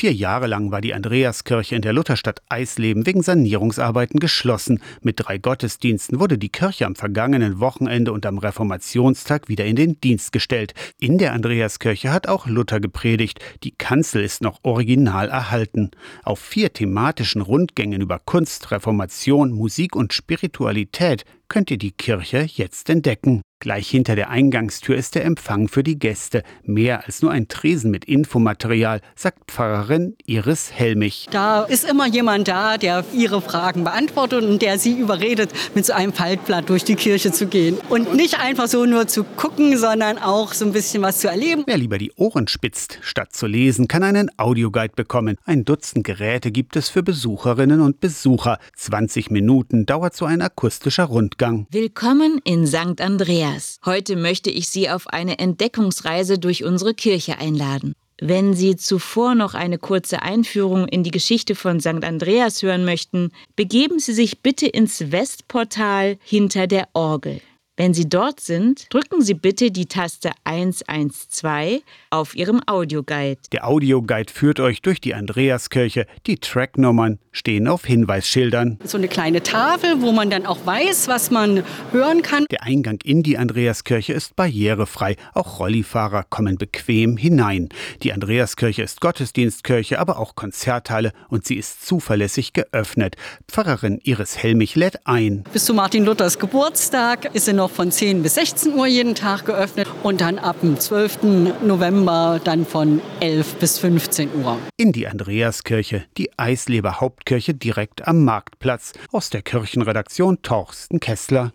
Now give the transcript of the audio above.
Vier Jahre lang war die Andreaskirche in der Lutherstadt Eisleben wegen Sanierungsarbeiten geschlossen. Mit drei Gottesdiensten wurde die Kirche am vergangenen Wochenende und am Reformationstag wieder in den Dienst gestellt. In der Andreaskirche hat auch Luther gepredigt. Die Kanzel ist noch original erhalten. Auf vier thematischen Rundgängen über Kunst, Reformation, Musik und Spiritualität könnt ihr die Kirche jetzt entdecken. Gleich hinter der Eingangstür ist der Empfang für die Gäste. Mehr als nur ein Tresen mit Infomaterial, sagt Pfarrerin Iris Helmich. Da ist immer jemand da, der ihre Fragen beantwortet und der sie überredet, mit so einem Faltblatt durch die Kirche zu gehen. Und nicht einfach so nur zu gucken, sondern auch so ein bisschen was zu erleben. Wer lieber die Ohren spitzt, statt zu lesen, kann einen Audioguide bekommen. Ein Dutzend Geräte gibt es für Besucherinnen und Besucher. 20 Minuten dauert so ein akustischer Rundgang. Willkommen in St. Andreas. Andreas. Heute möchte ich Sie auf eine Entdeckungsreise durch unsere Kirche einladen. Wenn Sie zuvor noch eine kurze Einführung in die Geschichte von St. Andreas hören möchten, begeben Sie sich bitte ins Westportal hinter der Orgel. Wenn Sie dort sind, drücken Sie bitte die Taste 112 auf Ihrem Audioguide. Der Audioguide führt euch durch die Andreaskirche. Die Tracknummern stehen auf Hinweisschildern. So eine kleine Tafel, wo man dann auch weiß, was man hören kann. Der Eingang in die Andreaskirche ist barrierefrei. Auch Rollifahrer kommen bequem hinein. Die Andreaskirche ist Gottesdienstkirche, aber auch Konzerthalle und sie ist zuverlässig geöffnet. Pfarrerin Iris Helmich lädt ein. Bis zu Martin Luthers Geburtstag ist sie noch von 10 bis 16 Uhr jeden Tag geöffnet und dann ab dem 12. November dann von 11 bis 15 Uhr. In die Andreaskirche, die Eisleber Hauptkirche direkt am Marktplatz. Aus der Kirchenredaktion Torsten Kessler.